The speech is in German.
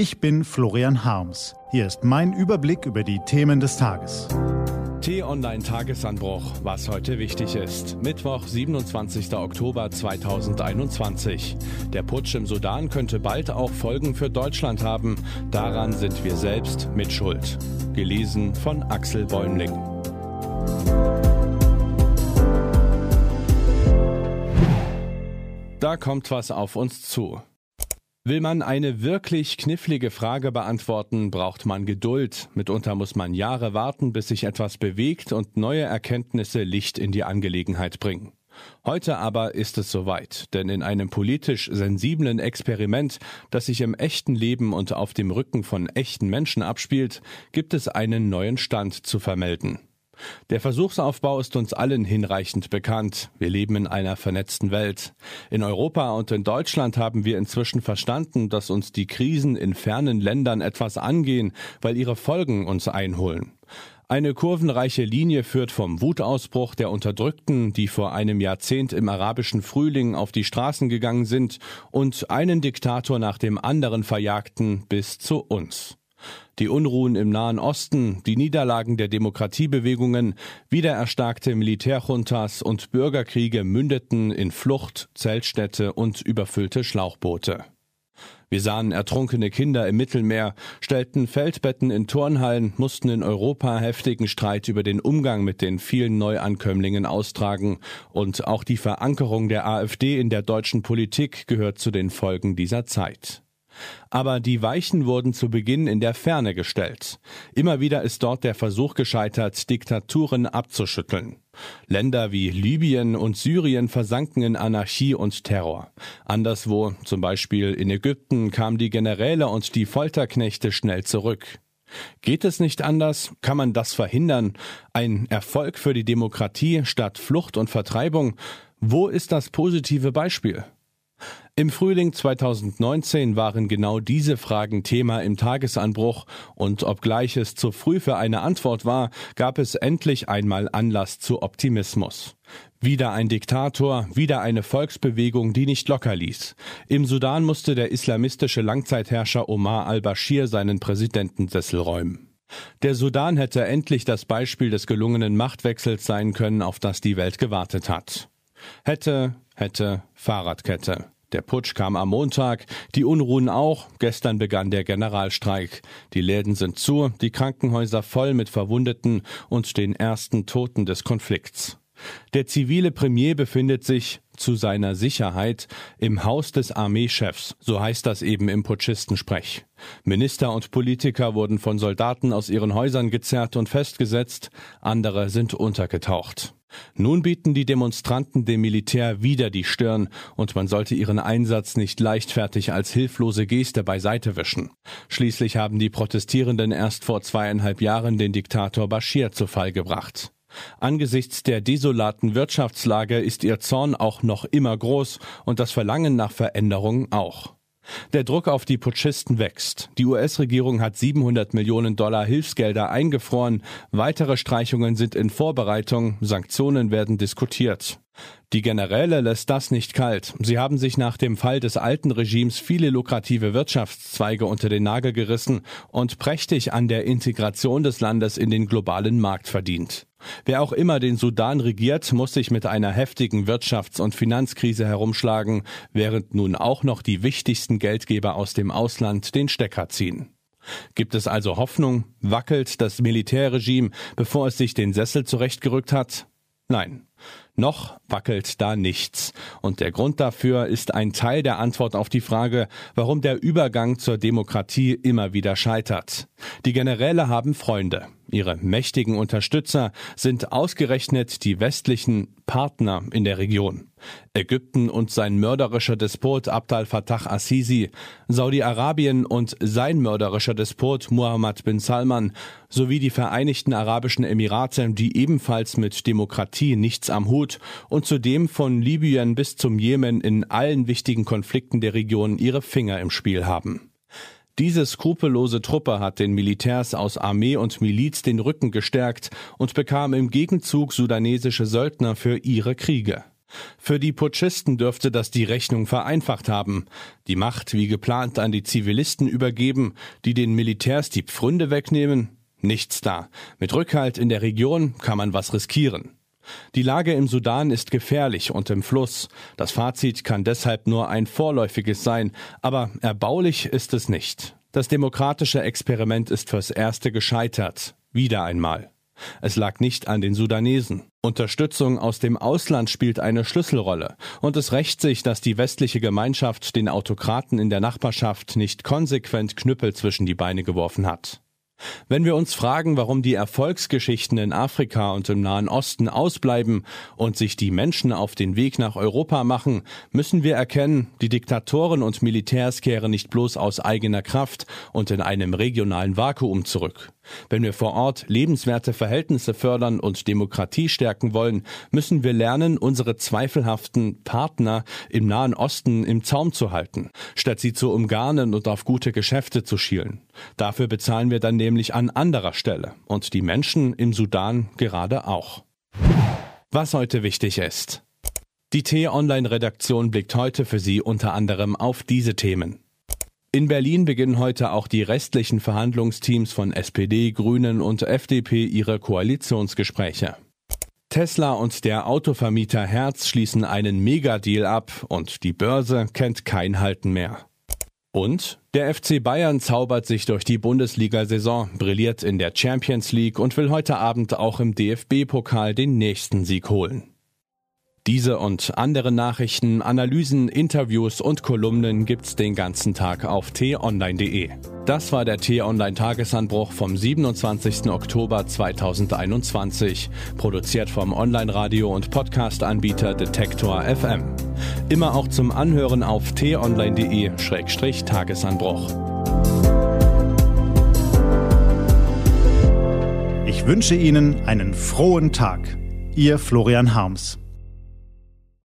Ich bin Florian Harms. Hier ist mein Überblick über die Themen des Tages. T-Online Tagesanbruch, was heute wichtig ist. Mittwoch, 27. Oktober 2021. Der Putsch im Sudan könnte bald auch Folgen für Deutschland haben. Daran sind wir selbst mit Schuld. Gelesen von Axel Bäumling. Da kommt was auf uns zu. Will man eine wirklich knifflige Frage beantworten, braucht man Geduld. Mitunter muss man Jahre warten, bis sich etwas bewegt und neue Erkenntnisse Licht in die Angelegenheit bringen. Heute aber ist es soweit, denn in einem politisch sensiblen Experiment, das sich im echten Leben und auf dem Rücken von echten Menschen abspielt, gibt es einen neuen Stand zu vermelden. Der Versuchsaufbau ist uns allen hinreichend bekannt. Wir leben in einer vernetzten Welt. In Europa und in Deutschland haben wir inzwischen verstanden, dass uns die Krisen in fernen Ländern etwas angehen, weil ihre Folgen uns einholen. Eine kurvenreiche Linie führt vom Wutausbruch der Unterdrückten, die vor einem Jahrzehnt im arabischen Frühling auf die Straßen gegangen sind und einen Diktator nach dem anderen verjagten, bis zu uns. Die Unruhen im Nahen Osten, die Niederlagen der Demokratiebewegungen, wiedererstarkte Militärjuntas und Bürgerkriege mündeten in Flucht, Zeltstädte und überfüllte Schlauchboote. Wir sahen ertrunkene Kinder im Mittelmeer, stellten Feldbetten in Turnhallen, mussten in Europa heftigen Streit über den Umgang mit den vielen Neuankömmlingen austragen, und auch die Verankerung der AfD in der deutschen Politik gehört zu den Folgen dieser Zeit. Aber die Weichen wurden zu Beginn in der Ferne gestellt. Immer wieder ist dort der Versuch gescheitert, Diktaturen abzuschütteln. Länder wie Libyen und Syrien versanken in Anarchie und Terror. Anderswo, zum Beispiel in Ägypten, kamen die Generäle und die Folterknechte schnell zurück. Geht es nicht anders? Kann man das verhindern? Ein Erfolg für die Demokratie statt Flucht und Vertreibung? Wo ist das positive Beispiel? Im Frühling 2019 waren genau diese Fragen Thema im Tagesanbruch und obgleich es zu früh für eine Antwort war, gab es endlich einmal Anlass zu Optimismus. Wieder ein Diktator, wieder eine Volksbewegung, die nicht locker ließ. Im Sudan musste der islamistische Langzeitherrscher Omar al-Bashir seinen Präsidentensessel räumen. Der Sudan hätte endlich das Beispiel des gelungenen Machtwechsels sein können, auf das die Welt gewartet hat. Hätte, hätte, Fahrradkette. Der Putsch kam am Montag, die Unruhen auch. Gestern begann der Generalstreik. Die Läden sind zu, die Krankenhäuser voll mit Verwundeten und den ersten Toten des Konflikts. Der zivile Premier befindet sich zu seiner Sicherheit im Haus des Armeechefs, so heißt das eben im Putschistensprech. Minister und Politiker wurden von Soldaten aus ihren Häusern gezerrt und festgesetzt, andere sind untergetaucht. Nun bieten die Demonstranten dem Militär wieder die Stirn, und man sollte ihren Einsatz nicht leichtfertig als hilflose Geste beiseite wischen. Schließlich haben die Protestierenden erst vor zweieinhalb Jahren den Diktator Bashir zu Fall gebracht. Angesichts der desolaten Wirtschaftslage ist ihr Zorn auch noch immer groß und das Verlangen nach Veränderung auch. Der Druck auf die Putschisten wächst. Die US-Regierung hat 700 Millionen Dollar Hilfsgelder eingefroren. Weitere Streichungen sind in Vorbereitung. Sanktionen werden diskutiert. Die Generäle lässt das nicht kalt. Sie haben sich nach dem Fall des alten Regimes viele lukrative Wirtschaftszweige unter den Nagel gerissen und prächtig an der Integration des Landes in den globalen Markt verdient. Wer auch immer den Sudan regiert, muss sich mit einer heftigen Wirtschafts- und Finanzkrise herumschlagen, während nun auch noch die wichtigsten Geldgeber aus dem Ausland den Stecker ziehen. Gibt es also Hoffnung? Wackelt das Militärregime, bevor es sich den Sessel zurechtgerückt hat? Nein. Noch wackelt da nichts. Und der Grund dafür ist ein Teil der Antwort auf die Frage, warum der Übergang zur Demokratie immer wieder scheitert. Die Generäle haben Freunde. Ihre mächtigen Unterstützer sind ausgerechnet die westlichen Partner in der Region. Ägypten und sein mörderischer Despot Abdel Fattah Assisi, Saudi-Arabien und sein mörderischer Despot Muhammad bin Salman sowie die Vereinigten Arabischen Emirate, die ebenfalls mit Demokratie nichts am Hut und zudem von Libyen bis zum Jemen in allen wichtigen Konflikten der Region ihre Finger im Spiel haben. Diese skrupellose Truppe hat den Militärs aus Armee und Miliz den Rücken gestärkt und bekam im Gegenzug sudanesische Söldner für ihre Kriege. Für die Putschisten dürfte das die Rechnung vereinfacht haben. Die Macht wie geplant an die Zivilisten übergeben, die den Militärs die Pfründe wegnehmen? Nichts da. Mit Rückhalt in der Region kann man was riskieren. Die Lage im Sudan ist gefährlich und im Fluss. Das Fazit kann deshalb nur ein vorläufiges sein, aber erbaulich ist es nicht. Das demokratische Experiment ist fürs Erste gescheitert. Wieder einmal. Es lag nicht an den Sudanesen. Unterstützung aus dem Ausland spielt eine Schlüsselrolle. Und es rächt sich, dass die westliche Gemeinschaft den Autokraten in der Nachbarschaft nicht konsequent Knüppel zwischen die Beine geworfen hat. Wenn wir uns fragen, warum die Erfolgsgeschichten in Afrika und im Nahen Osten ausbleiben und sich die Menschen auf den Weg nach Europa machen, müssen wir erkennen, die Diktatoren und Militärs kehren nicht bloß aus eigener Kraft und in einem regionalen Vakuum zurück. Wenn wir vor Ort lebenswerte Verhältnisse fördern und Demokratie stärken wollen, müssen wir lernen, unsere zweifelhaften Partner im Nahen Osten im Zaum zu halten, statt sie zu umgarnen und auf gute Geschäfte zu schielen. Dafür bezahlen wir dann nämlich an anderer Stelle und die Menschen im Sudan gerade auch. Was heute wichtig ist. Die T-Online-Redaktion blickt heute für Sie unter anderem auf diese Themen. In Berlin beginnen heute auch die restlichen Verhandlungsteams von SPD, Grünen und FDP ihre Koalitionsgespräche. Tesla und der Autovermieter Herz schließen einen Megadeal ab und die Börse kennt kein Halten mehr. Und der FC Bayern zaubert sich durch die Bundesliga-Saison, brilliert in der Champions League und will heute Abend auch im DFB-Pokal den nächsten Sieg holen. Diese und andere Nachrichten, Analysen, Interviews und Kolumnen gibt's den ganzen Tag auf t-online.de. Das war der T-Online Tagesanbruch vom 27. Oktober 2021, produziert vom Online-Radio und Podcast-Anbieter Detektor FM. Immer auch zum Anhören auf t-online.de-tagesanbruch. Ich wünsche Ihnen einen frohen Tag. Ihr Florian Harms.